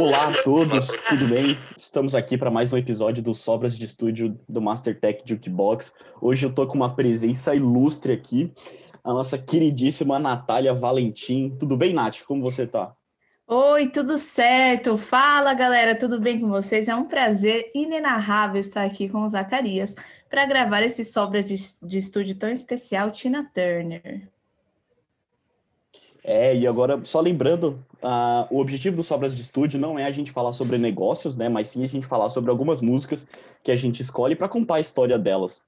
Olá a todos, tudo bem? Estamos aqui para mais um episódio do Sobras de Estúdio do Mastertech Jukebox. Hoje eu tô com uma presença ilustre aqui, a nossa queridíssima Natália Valentim. Tudo bem, Nath? Como você tá? Oi, tudo certo? Fala, galera, tudo bem com vocês? É um prazer inenarrável estar aqui com o Zacarias para gravar esse Sobra de, de Estúdio tão especial, Tina Turner. É, e agora, só lembrando, uh, o objetivo do Sobras de Estúdio não é a gente falar sobre negócios, né? Mas sim a gente falar sobre algumas músicas que a gente escolhe para contar a história delas.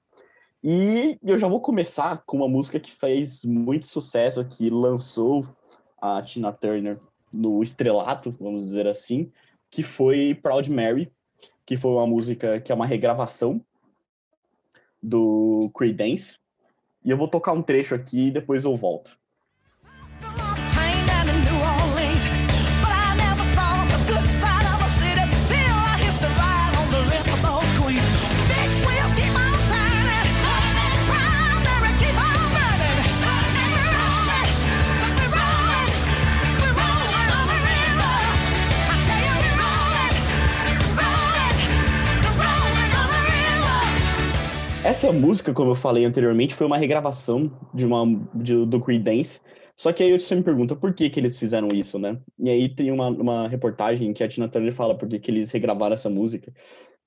E eu já vou começar com uma música que fez muito sucesso, que lançou a Tina Turner no estrelato, vamos dizer assim, que foi Proud Mary, que foi uma música que é uma regravação do Creedence. E eu vou tocar um trecho aqui e depois eu volto. Essa música, como eu falei anteriormente, foi uma regravação de uma de, do Creedence. Só que aí você me pergunta por que, que eles fizeram isso, né? E aí tem uma, uma reportagem que a Tina Turner fala por que, que eles regravaram essa música.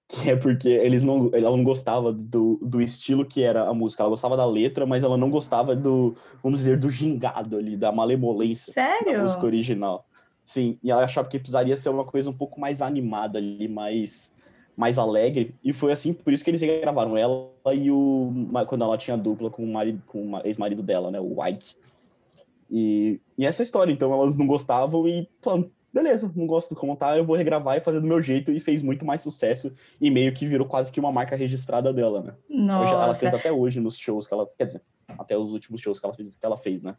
Que é porque eles não, ela não gostava do, do estilo que era a música. Ela gostava da letra, mas ela não gostava do, vamos dizer, do gingado ali, da malemolência Sério? da música original. Sim, e ela achava que precisaria ser uma coisa um pouco mais animada ali, mais mais alegre, e foi assim, por isso que eles gravaram ela e o quando ela tinha dupla com o marido, com o ex-marido dela, né, o Ike. E, e essa é história, então elas não gostavam e falaram, beleza, não gosto de como tá, eu vou regravar e fazer do meu jeito, e fez muito mais sucesso, e meio que virou quase que uma marca registrada dela, né? Nossa. Hoje, ela canta até hoje nos shows que ela, quer dizer, até os últimos shows que ela fez, que ela fez né?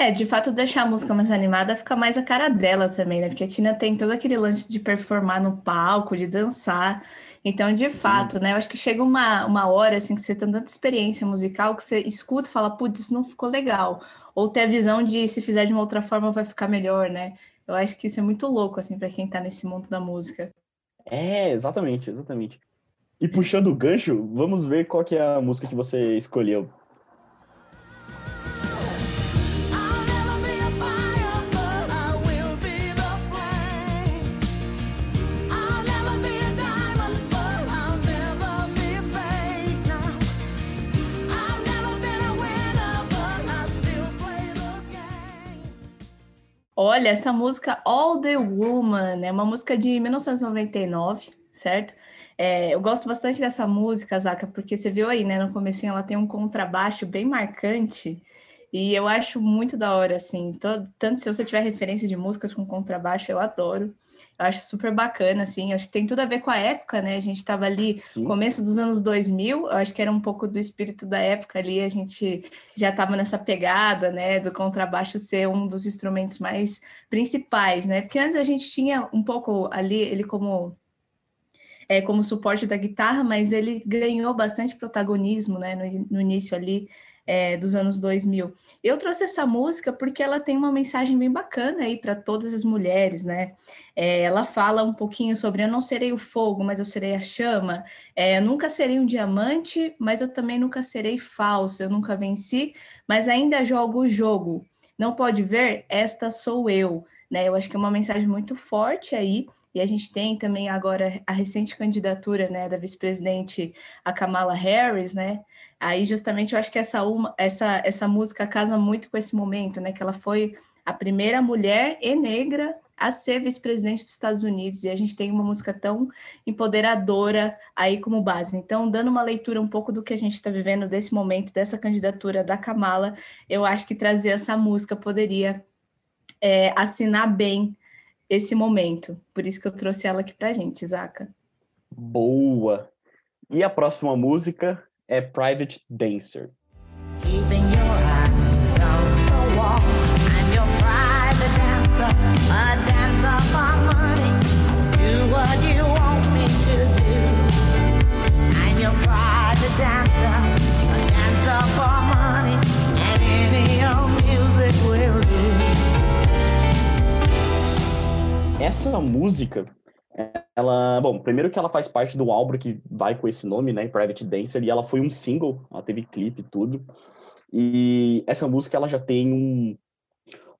É, de fato, deixar a música mais animada fica mais a cara dela também, né? Porque a Tina tem todo aquele lance de performar no palco, de dançar. Então, de fato, Sim. né? Eu acho que chega uma, uma hora, assim, que você tem tanta experiência musical que você escuta e fala, putz, isso não ficou legal. Ou ter a visão de se fizer de uma outra forma vai ficar melhor, né? Eu acho que isso é muito louco, assim, para quem tá nesse mundo da música. É, exatamente, exatamente. E puxando o gancho, vamos ver qual que é a música que você escolheu Olha, essa música All the Woman é uma música de 1999, certo? É, eu gosto bastante dessa música, Zaka, porque você viu aí, né? No começo ela tem um contrabaixo bem marcante e eu acho muito da hora, assim. tanto se você tiver referência de músicas com contrabaixo, eu adoro. Eu acho super bacana, assim. Acho que tem tudo a ver com a época, né? A gente estava ali, Sim. começo dos anos 2000, eu acho que era um pouco do espírito da época ali. A gente já estava nessa pegada, né? Do contrabaixo ser um dos instrumentos mais principais, né? Porque antes a gente tinha um pouco ali, ele como é, como suporte da guitarra, mas ele ganhou bastante protagonismo né, no, no início ali é, dos anos 2000. Eu trouxe essa música porque ela tem uma mensagem bem bacana aí para todas as mulheres, né? É, ela fala um pouquinho sobre eu não serei o fogo, mas eu serei a chama. É, eu nunca serei um diamante, mas eu também nunca serei falsa. Eu nunca venci, mas ainda jogo o jogo. Não pode ver? Esta sou eu. Né? Eu acho que é uma mensagem muito forte aí. E a gente tem também agora a recente candidatura né, da vice-presidente, a Kamala Harris, né? Aí, justamente, eu acho que essa, uma, essa, essa música casa muito com esse momento, né? Que ela foi a primeira mulher e negra a ser vice-presidente dos Estados Unidos, e a gente tem uma música tão empoderadora aí como base. Então, dando uma leitura um pouco do que a gente está vivendo desse momento, dessa candidatura da Kamala, eu acho que trazer essa música poderia é, assinar bem esse momento. Por isso que eu trouxe ela aqui para a gente, Zaca. Boa! E a próxima música é Private Dancer. Essa música, ela, bom, primeiro que ela faz parte do álbum que vai com esse nome, né, Private Dancer, e ela foi um single, ela teve clipe e tudo. E essa música ela já tem um,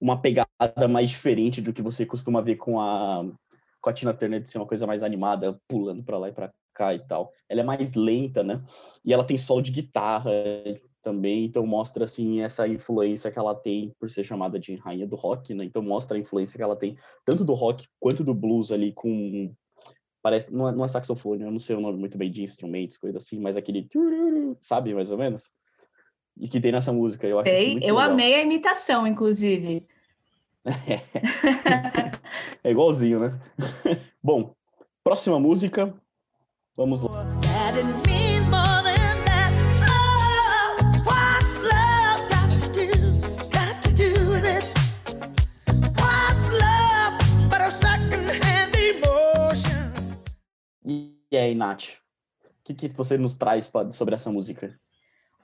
uma pegada mais diferente do que você costuma ver com a com a Tina Turner de ser uma coisa mais animada, pulando para lá e para cá e tal. Ela é mais lenta, né? E ela tem solo de guitarra também, então mostra assim essa influência que ela tem por ser chamada de rainha do rock, né? Então mostra a influência que ela tem tanto do rock quanto do blues ali com parece não é, não é saxofone, eu não sei o nome muito bem de instrumentos, coisa assim, mas aquele sabe mais ou menos e que tem nessa música. Eu acho Sei, eu legal. amei a imitação, inclusive. é igualzinho, né? Bom, próxima música. Vamos lá. Aí, Nath? O que, que você nos traz sobre essa música?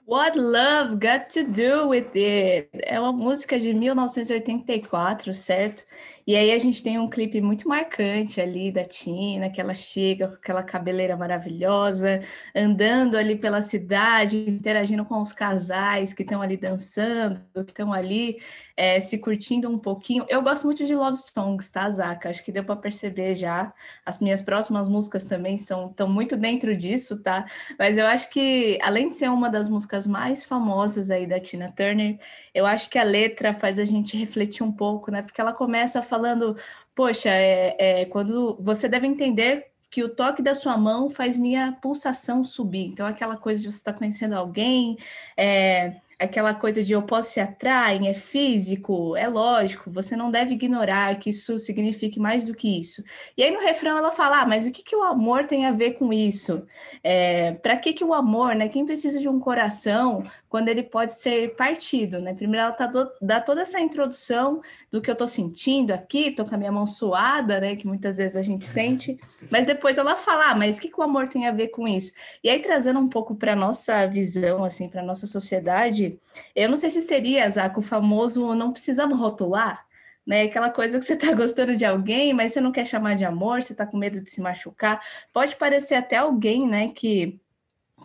What Love Got to Do with It? É uma música de 1984, certo? E aí a gente tem um clipe muito marcante ali da Tina, que ela chega com aquela cabeleira maravilhosa, andando ali pela cidade, interagindo com os casais que estão ali dançando, que estão ali é, se curtindo um pouquinho. Eu gosto muito de love songs, tá, Zaca? Acho que deu para perceber já. As minhas próximas músicas também são estão muito dentro disso, tá? Mas eu acho que além de ser uma das músicas mais famosas aí da Tina Turner, eu acho que a letra faz a gente refletir um pouco, né? Porque ela começa falando, poxa, é, é, quando você deve entender que o toque da sua mão faz minha pulsação subir. Então, aquela coisa de você estar tá conhecendo alguém, é, aquela coisa de eu posso se atrair, é físico, é lógico, você não deve ignorar que isso signifique mais do que isso. E aí no refrão ela fala, ah, mas o que, que o amor tem a ver com isso? É, Para que, que o amor, né? Quem precisa de um coração quando ele pode ser partido, né? Primeiro ela tá do, dá toda essa introdução do que eu tô sentindo aqui, tô com a minha mão suada, né? Que muitas vezes a gente sente, mas depois ela fala, ah, mas o que, que o amor tem a ver com isso? E aí trazendo um pouco para nossa visão, assim, para nossa sociedade, eu não sei se seria, Zaco, o famoso não precisamos rotular, né? Aquela coisa que você está gostando de alguém, mas você não quer chamar de amor, você está com medo de se machucar. Pode parecer até alguém, né, que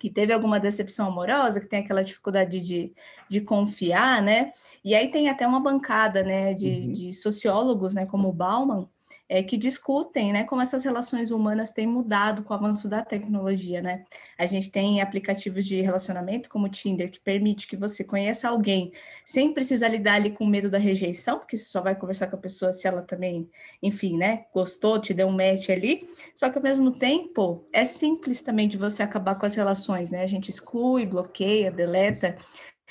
que teve alguma decepção amorosa, que tem aquela dificuldade de, de confiar, né? E aí tem até uma bancada, né, de, uhum. de sociólogos, né, como o Bauman, é, que discutem né, como essas relações humanas têm mudado com o avanço da tecnologia. Né? A gente tem aplicativos de relacionamento como o Tinder, que permite que você conheça alguém sem precisar lidar ali com medo da rejeição, porque você só vai conversar com a pessoa se ela também, enfim, né, gostou, te deu um match ali. Só que ao mesmo tempo, é simples também de você acabar com as relações, né? A gente exclui, bloqueia, deleta.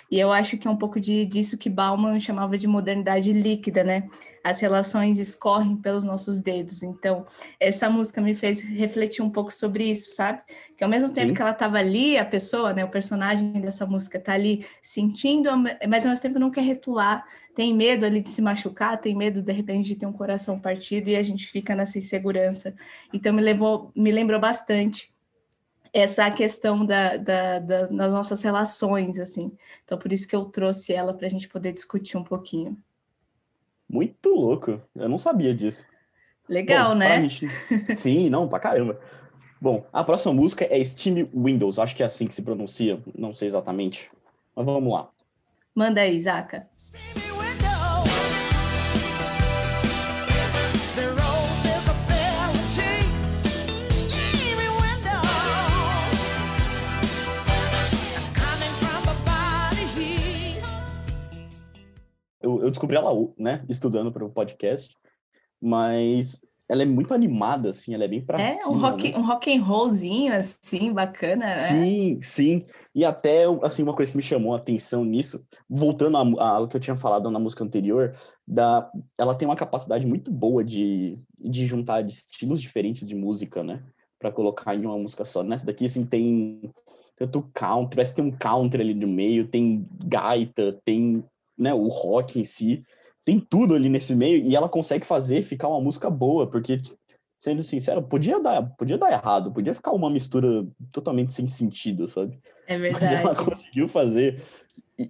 E eu acho que é um pouco de, disso que Bauman chamava de modernidade líquida, né? As relações escorrem pelos nossos dedos. Então, essa música me fez refletir um pouco sobre isso, sabe? Que ao mesmo tempo Sim. que ela estava ali, a pessoa, né, o personagem dessa música está ali sentindo, mas ao mesmo tempo não quer retular, tem medo ali de se machucar, tem medo de repente de ter um coração partido e a gente fica nessa insegurança. Então me levou, me lembrou bastante essa questão da, da, da, das nossas relações, assim. Então, por isso que eu trouxe ela para a gente poder discutir um pouquinho. Muito louco, eu não sabia disso. Legal, Bom, né? Gente... Sim, não, pra caramba. Bom, a próxima música é Steam Windows, acho que é assim que se pronuncia, não sei exatamente. Mas vamos lá. Manda aí, Zaca. eu, eu descobri ela, né, estudando para o podcast, mas ela é muito animada, assim, ela é bem pra é, cima. Um rock, né? um rock and rollzinho, assim, bacana, né? Sim, sim. E até, assim, uma coisa que me chamou a atenção nisso, voltando ao que eu tinha falado na música anterior, da, ela tem uma capacidade muito boa de, de juntar estilos diferentes de música, né? Pra colocar em uma música só. Nessa daqui, assim, tem tanto country, parece que tem um country ali no meio, tem gaita, tem né, o rock em si, tem tudo ali nesse meio e ela consegue fazer ficar uma música boa, porque sendo sincero, podia dar, podia dar errado, podia ficar uma mistura totalmente sem sentido, sabe? É verdade. Mas ela conseguiu fazer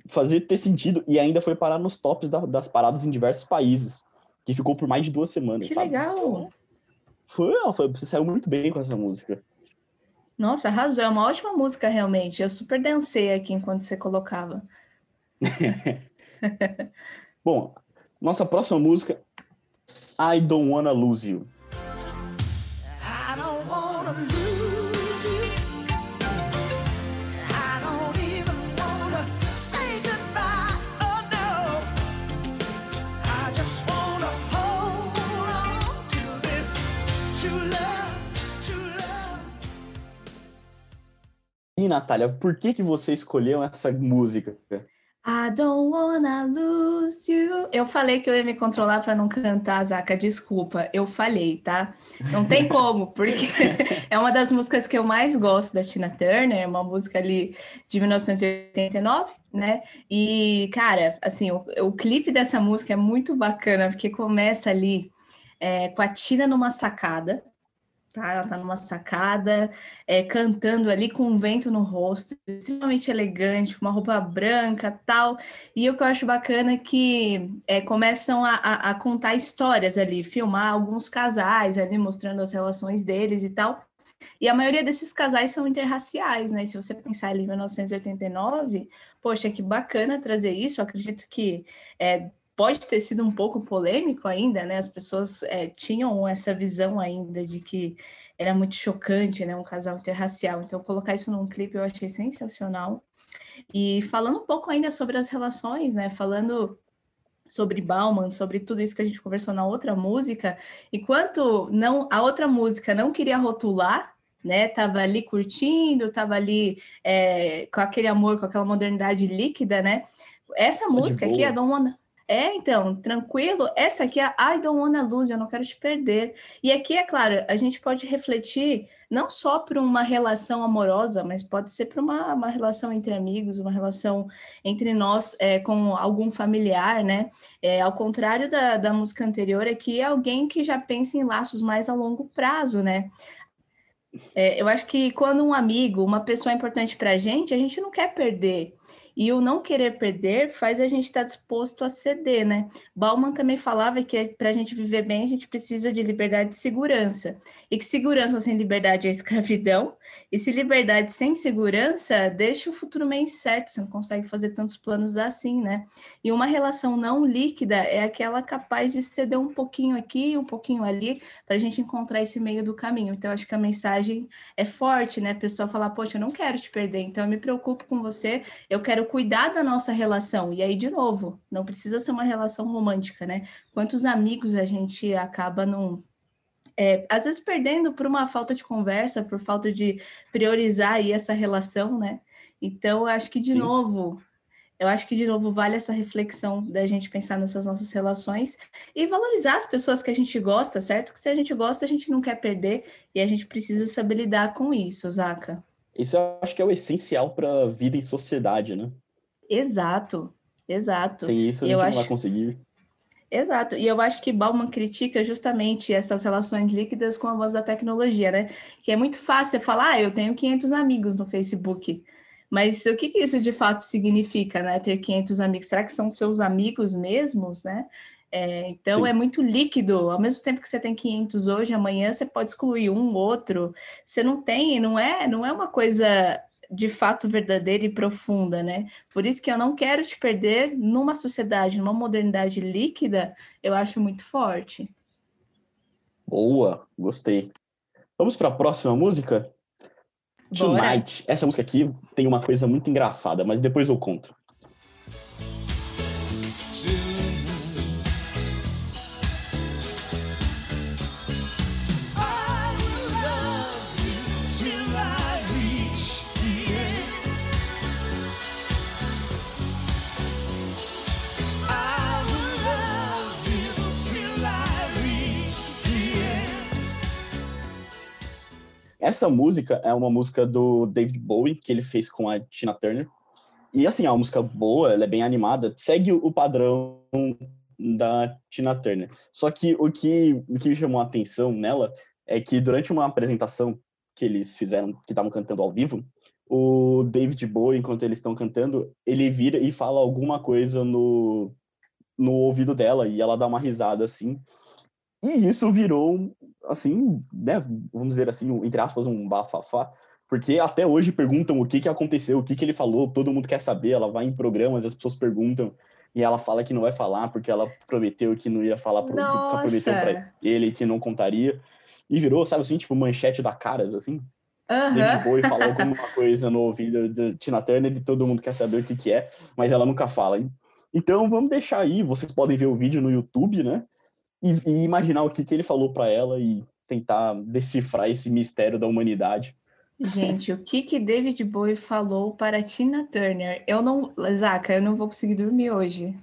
fazer ter sentido e ainda foi parar nos tops da, das paradas em diversos países, que ficou por mais de duas semanas, que sabe? legal. Foi, foi, você saiu muito bem com essa música. Nossa, arrasou. É uma ótima música, realmente. Eu super dancei aqui enquanto você colocava. Bom, nossa próxima música, I Don't Wanna Lose You. E Natália, por que que você escolheu essa música? I don't wanna lose you. Eu falei que eu ia me controlar para não cantar, Zaca. Desculpa, eu falei, tá? Não tem como, porque é uma das músicas que eu mais gosto da Tina Turner, uma música ali de 1989, né? E, cara, assim, o, o clipe dessa música é muito bacana, porque começa ali é, com a Tina numa sacada, Tá, ela tá numa sacada, é, cantando ali com um vento no rosto, extremamente elegante, com uma roupa branca tal. E o que eu acho bacana é que é, começam a, a, a, contar histórias ali, filmar alguns casais ali, mostrando as relações deles e tal. E a maioria desses casais são interraciais, né? Se você pensar ali em 1989, poxa, que bacana trazer isso. Eu acredito que é, pode ter sido um pouco polêmico ainda, né? As pessoas é, tinham essa visão ainda de que era muito chocante, né? Um casal interracial. Então, colocar isso num clipe eu achei sensacional. E falando um pouco ainda sobre as relações, né? Falando sobre Bauman, sobre tudo isso que a gente conversou na outra música, enquanto não a outra música não queria rotular, né? Tava ali curtindo, tava ali é, com aquele amor, com aquela modernidade líquida, né? Essa Só música aqui, a Don't Wanna, é, então, tranquilo. Essa aqui é I don't wanna lose, eu não quero te perder. E aqui, é claro, a gente pode refletir não só para uma relação amorosa, mas pode ser para uma, uma relação entre amigos, uma relação entre nós é, com algum familiar, né? É, ao contrário da, da música anterior, aqui é alguém que já pensa em laços mais a longo prazo, né? É, eu acho que quando um amigo, uma pessoa importante para a gente, a gente não quer perder. E o não querer perder faz a gente estar tá disposto a ceder, né? Bauman também falava que para a gente viver bem, a gente precisa de liberdade e segurança. E que segurança sem liberdade é escravidão. E se liberdade sem segurança deixa o futuro meio incerto, você não consegue fazer tantos planos assim, né? E uma relação não líquida é aquela capaz de ceder um pouquinho aqui, um pouquinho ali, para a gente encontrar esse meio do caminho. Então, acho que a mensagem é forte, né? A pessoa falar, poxa, eu não quero te perder, então eu me preocupo com você, eu quero cuidar da nossa relação. E aí, de novo, não precisa ser uma relação romântica, né? Quantos amigos a gente acaba não. É, às vezes perdendo por uma falta de conversa, por falta de priorizar aí essa relação, né? Então, eu acho que, de Sim. novo, eu acho que, de novo, vale essa reflexão da gente pensar nessas nossas relações e valorizar as pessoas que a gente gosta, certo? Que se a gente gosta, a gente não quer perder e a gente precisa saber lidar com isso, Zaca. Isso eu acho que é o essencial para a vida em sociedade, né? Exato, exato. Sem isso a gente eu não acho... vai conseguir. Exato, e eu acho que Bauman critica justamente essas relações líquidas com a voz da tecnologia, né? Que é muito fácil você falar, ah, eu tenho 500 amigos no Facebook, mas o que, que isso de fato significa, né? Ter 500 amigos, será que são seus amigos mesmos, né? É, então Sim. é muito líquido. Ao mesmo tempo que você tem 500 hoje, amanhã você pode excluir um, outro. Você não tem, não é, não é uma coisa de fato verdadeira e profunda, né? Por isso que eu não quero te perder numa sociedade, numa modernidade líquida, eu acho muito forte. Boa, gostei. Vamos para a próxima música? Bora. Tonight. Essa música aqui tem uma coisa muito engraçada, mas depois eu conto. Essa música é uma música do David Bowie, que ele fez com a Tina Turner. E assim, é uma música boa, ela é bem animada, segue o padrão da Tina Turner. Só que o que, o que me chamou a atenção nela é que durante uma apresentação que eles fizeram, que estavam cantando ao vivo, o David Bowie, enquanto eles estão cantando, ele vira e fala alguma coisa no, no ouvido dela e ela dá uma risada assim. E isso virou assim, né, vamos dizer assim, entre aspas, um bafafá, porque até hoje perguntam o que, que aconteceu, o que, que ele falou, todo mundo quer saber, ela vai em programas, as pessoas perguntam, e ela fala que não vai falar porque ela prometeu que não ia falar, pro, prometeu pra ele que não contaria, e virou, sabe assim, tipo, manchete da Caras, assim. Uhum. David Bowie falou alguma coisa no ouvido de Tina Turner e todo mundo quer saber o que, que é, mas ela nunca fala. Então vamos deixar aí, vocês podem ver o vídeo no YouTube, né? E, e imaginar o que, que ele falou para ela e tentar decifrar esse mistério da humanidade. Gente, o que que David Bowie falou para Tina Turner? Eu não, Zaca, eu não vou conseguir dormir hoje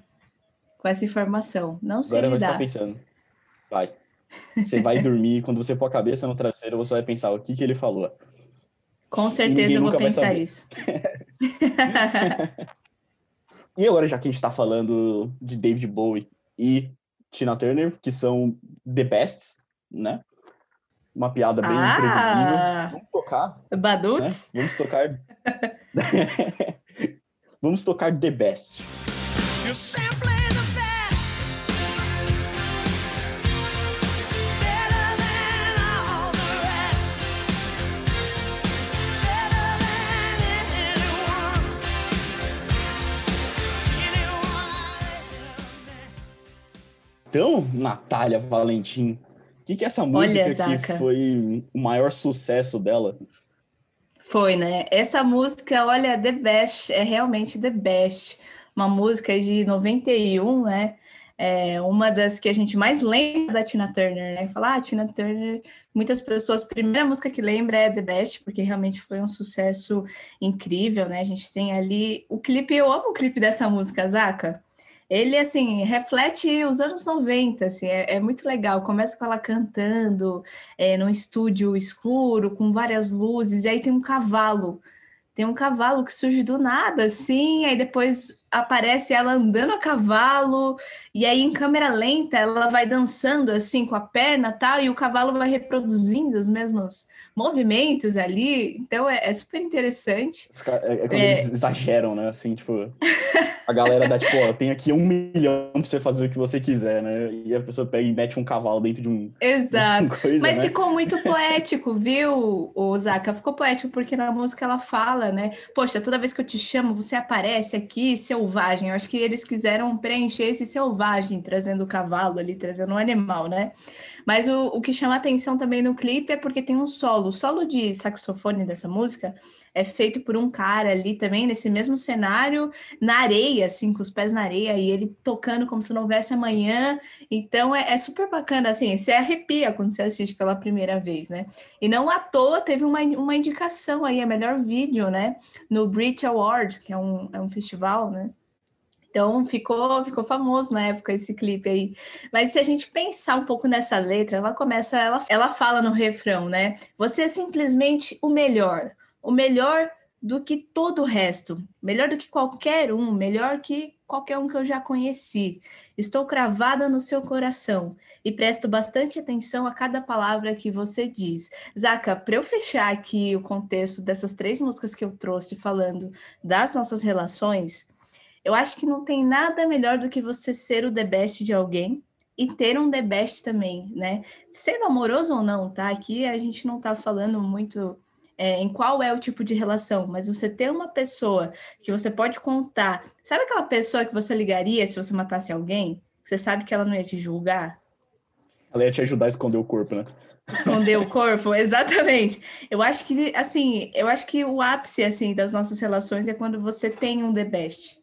com essa informação. Não sei Agora lidar. Vai pensando. Vai. Você vai dormir, quando você pôr a cabeça no travesseiro, você vai pensar o que que ele falou. Com certeza eu vou pensar isso. e agora, já que a gente está falando de David Bowie e Tina Turner, que são the bests, né? uma piada bem ah, imprevisível. Vamos tocar. Baduts? Né? Vamos tocar. Vamos tocar The Best. Então, Natália Valentim, que, que é essa música Olha, que foi o maior sucesso dela? Foi, né? Essa música, olha, The Best, é realmente The Best. Uma música de 91, né? É uma das que a gente mais lembra da Tina Turner, né? Falar, ah, Tina Turner, muitas pessoas, a primeira música que lembra é The Best, porque realmente foi um sucesso incrível, né? A gente tem ali o clipe, eu amo o clipe dessa música, Zaca ele, assim, reflete os anos 90, assim, é, é muito legal. Começa com ela cantando é, num estúdio escuro, com várias luzes, e aí tem um cavalo. Tem um cavalo que surge do nada, assim, aí depois aparece ela andando a cavalo, e aí em câmera lenta ela vai dançando assim com a perna tal, e o cavalo vai reproduzindo os mesmos movimentos ali, então é, é super interessante. É, é quando é... eles exageram, né? Assim, tipo, a galera dá tipo, ó, tem aqui um milhão pra você fazer o que você quiser, né? E a pessoa pega e mete um cavalo dentro de um. Exato. Coisa, Mas né? ficou muito poético, viu, o Zaka? Ficou poético porque na música ela fala, né? Poxa, toda vez que eu te chamo, você aparece aqui, selvagem. Eu acho que eles quiseram preencher esse selvagem, trazendo o cavalo ali, trazendo um animal, né? Mas o, o que chama atenção também no clipe é porque tem um solo. O solo de saxofone dessa música é feito por um cara ali também, nesse mesmo cenário, na areia, assim, com os pés na areia, e ele tocando como se não houvesse amanhã. Então é, é super bacana, assim, você arrepia quando você assiste pela primeira vez, né? E não à toa teve uma, uma indicação aí, a melhor vídeo, né? No Brit Award, que é um, é um festival, né? Então ficou, ficou famoso na época esse clipe aí. Mas se a gente pensar um pouco nessa letra, ela começa, ela, ela fala no refrão, né? Você é simplesmente o melhor, o melhor do que todo o resto, melhor do que qualquer um, melhor que qualquer um que eu já conheci. Estou cravada no seu coração e presto bastante atenção a cada palavra que você diz. Zaca, para eu fechar aqui o contexto dessas três músicas que eu trouxe falando das nossas relações, eu acho que não tem nada melhor do que você ser o the best de alguém e ter um the best também, né? Sendo amoroso ou não, tá? Aqui a gente não tá falando muito é, em qual é o tipo de relação, mas você ter uma pessoa que você pode contar. Sabe aquela pessoa que você ligaria se você matasse alguém? Você sabe que ela não ia te julgar? Ela ia te ajudar a esconder o corpo, né? Esconder o corpo, exatamente. Eu acho que, assim, eu acho que o ápice, assim, das nossas relações é quando você tem um the best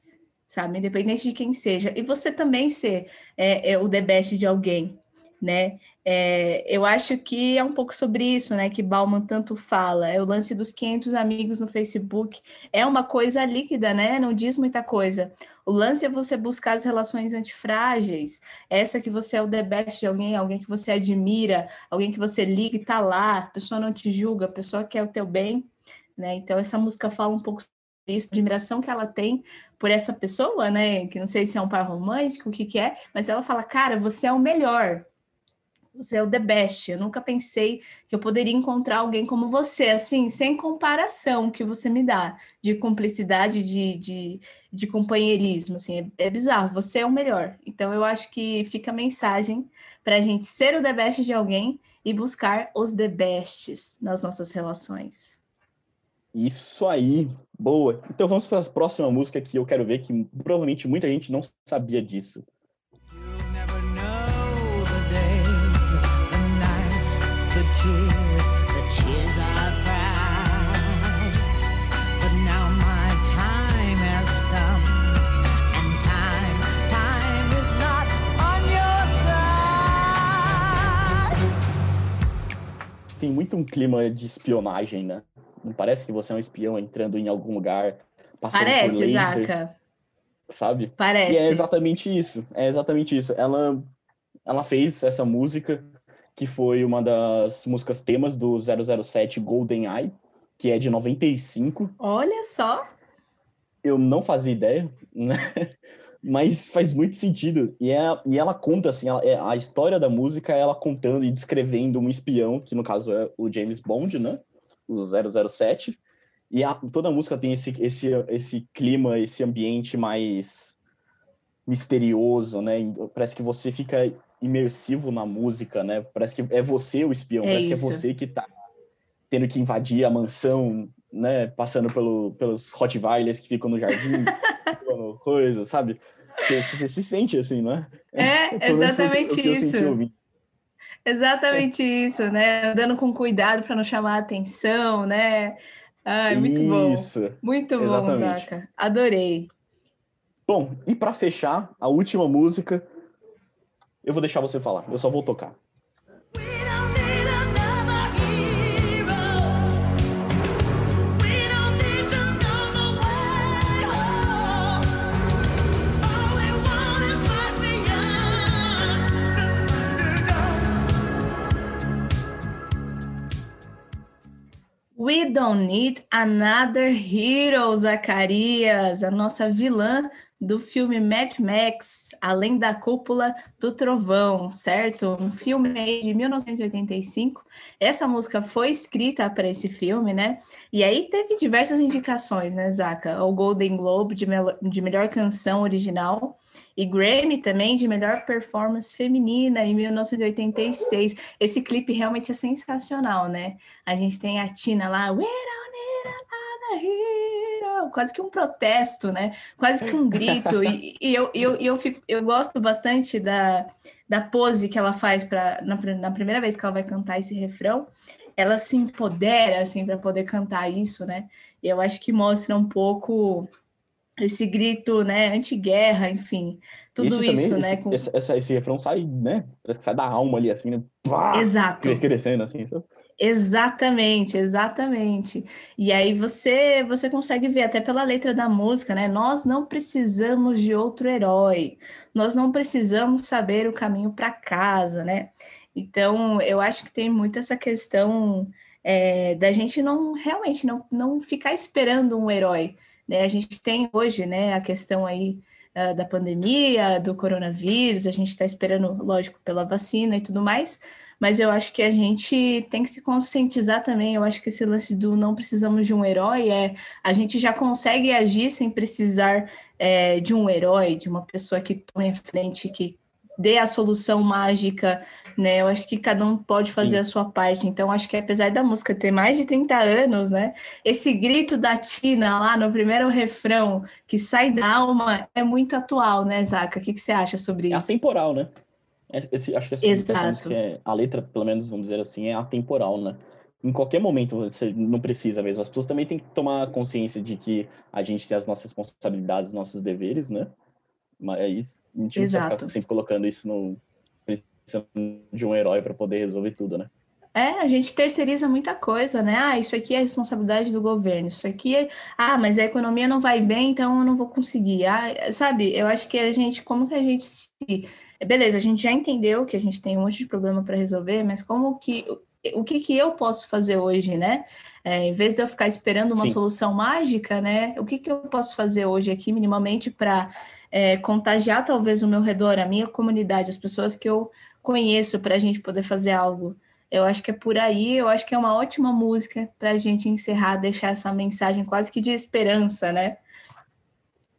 sabe? Independente de quem seja. E você também ser é, é o the best de alguém, né? É, eu acho que é um pouco sobre isso, né? Que Bauman tanto fala. É o lance dos 500 amigos no Facebook. É uma coisa líquida, né? Não diz muita coisa. O lance é você buscar as relações antifrágeis. Essa que você é o the best de alguém, alguém que você admira, alguém que você liga e tá lá, a pessoa não te julga, a pessoa quer o teu bem, né? Então essa música fala um pouco isso, admiração que ela tem por essa pessoa, né? Que não sei se é um par romântico, o que, que é, mas ela fala, cara, você é o melhor. Você é o the best. Eu nunca pensei que eu poderia encontrar alguém como você, assim, sem comparação que você me dá de cumplicidade, de, de, de companheirismo, assim, é, é bizarro. Você é o melhor. Então, eu acho que fica a mensagem para a gente ser o the best de alguém e buscar os the bests nas nossas relações. Isso aí, boa. Então vamos para a próxima música que eu quero ver, que provavelmente muita gente não sabia disso. Tem muito um clima de espionagem, né? Não parece que você é um espião entrando em algum lugar, passando parece, por lasers, Zaca. sabe? Parece. E é exatamente isso. É exatamente isso. Ela, ela fez essa música que foi uma das músicas temas do 007 Golden Eye, que é de 95. Olha só. Eu não fazia ideia, né? Mas faz muito sentido. E, é, e ela conta, assim, ela, é, a história da música é ela contando e descrevendo um espião, que no caso é o James Bond, né? o 007. E a, toda a música tem esse, esse, esse clima, esse ambiente mais misterioso, né? Parece que você fica imersivo na música, né? Parece que é você o espião, é parece isso. que é você que tá tendo que invadir a mansão, né? Passando pelo, pelos Rottweilers que ficam no jardim, coisa, sabe? Você, você, se sente assim, né? É, exatamente isso. Exatamente isso, né? Andando com cuidado para não chamar a atenção, né? Ai, muito isso. bom. Muito bom, Zaca. Adorei. Bom, e para fechar, a última música, eu vou deixar você falar. Eu só vou tocar. We Don't Need Another Hero, Zacarias, a nossa vilã do filme Mad Max, Além da Cúpula do Trovão, certo? Um filme de 1985. Essa música foi escrita para esse filme, né? E aí teve diversas indicações, né, Zaca? O Golden Globe de, de melhor canção original e Grammy também de melhor performance feminina em 1986. Esse clipe realmente é sensacional, né? A gente tem a Tina lá, We don't need another quase que um protesto, né? Quase que um grito. e, e eu, eu, eu, fico, eu gosto bastante da, da pose que ela faz para na, na primeira vez que ela vai cantar esse refrão ela se empodera assim para poder cantar isso, né? Eu acho que mostra um pouco esse grito, né, anti-guerra, enfim, tudo esse isso, também, né? Esse, com... esse, esse, refrão sai, né? Parece que sai da alma ali, assim, né? Pá, Exato. Crescendo, assim, sabe? Exatamente, exatamente. E aí você você consegue ver até pela letra da música, né? Nós não precisamos de outro herói. Nós não precisamos saber o caminho para casa, né? Então, eu acho que tem muito essa questão é, da gente não realmente não, não ficar esperando um herói, né? A gente tem hoje né, a questão aí uh, da pandemia, do coronavírus, a gente está esperando, lógico, pela vacina e tudo mais, mas eu acho que a gente tem que se conscientizar também. Eu acho que esse lance do não precisamos de um herói é a gente já consegue agir sem precisar é, de um herói, de uma pessoa que tome a frente, que dê a solução mágica, né? Eu acho que cada um pode fazer Sim. a sua parte. Então, acho que apesar da música ter mais de 30 anos, né? Esse grito da Tina lá no primeiro refrão, que sai da alma, é muito atual, né, Zaca? O que, que você acha sobre é isso? É atemporal, né? Esse, acho que essa, Exato. É, a letra, pelo menos, vamos dizer assim, é atemporal, né? Em qualquer momento você não precisa mesmo. As pessoas também têm que tomar consciência de que a gente tem as nossas responsabilidades, nossos deveres, né? Mas a gente Exato. não ficar sempre colocando isso no precisando de um herói para poder resolver tudo, né? É, a gente terceiriza muita coisa, né? Ah, isso aqui é responsabilidade do governo, isso aqui é. Ah, mas a economia não vai bem, então eu não vou conseguir. Ah, sabe, eu acho que a gente, como que a gente se. Beleza, a gente já entendeu que a gente tem um monte de problema para resolver, mas como que. O que, que eu posso fazer hoje, né? É, em vez de eu ficar esperando uma Sim. solução mágica, né? O que, que eu posso fazer hoje aqui, minimamente, para é, contagiar talvez o meu redor, a minha comunidade, as pessoas que eu conheço para a gente poder fazer algo. Eu acho que é por aí, eu acho que é uma ótima música para a gente encerrar, deixar essa mensagem quase que de esperança, né?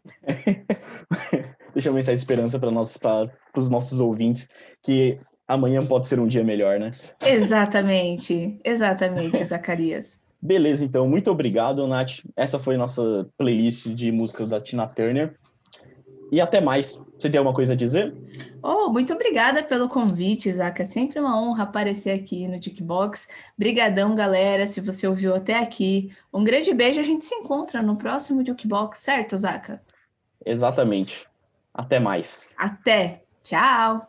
Deixa uma mensagem de esperança para os nossos ouvintes, que amanhã pode ser um dia melhor, né? Exatamente, exatamente, Zacarias. Beleza, então, muito obrigado, Nath. Essa foi nossa playlist de músicas da Tina Turner. E até mais. Você tem alguma coisa a dizer? Oh, muito obrigada pelo convite, Isaac. É sempre uma honra aparecer aqui no Jukebox. Brigadão, galera, se você ouviu até aqui. Um grande beijo, a gente se encontra no próximo Jukebox, certo, Zaka? Exatamente. Até mais. Até. Tchau.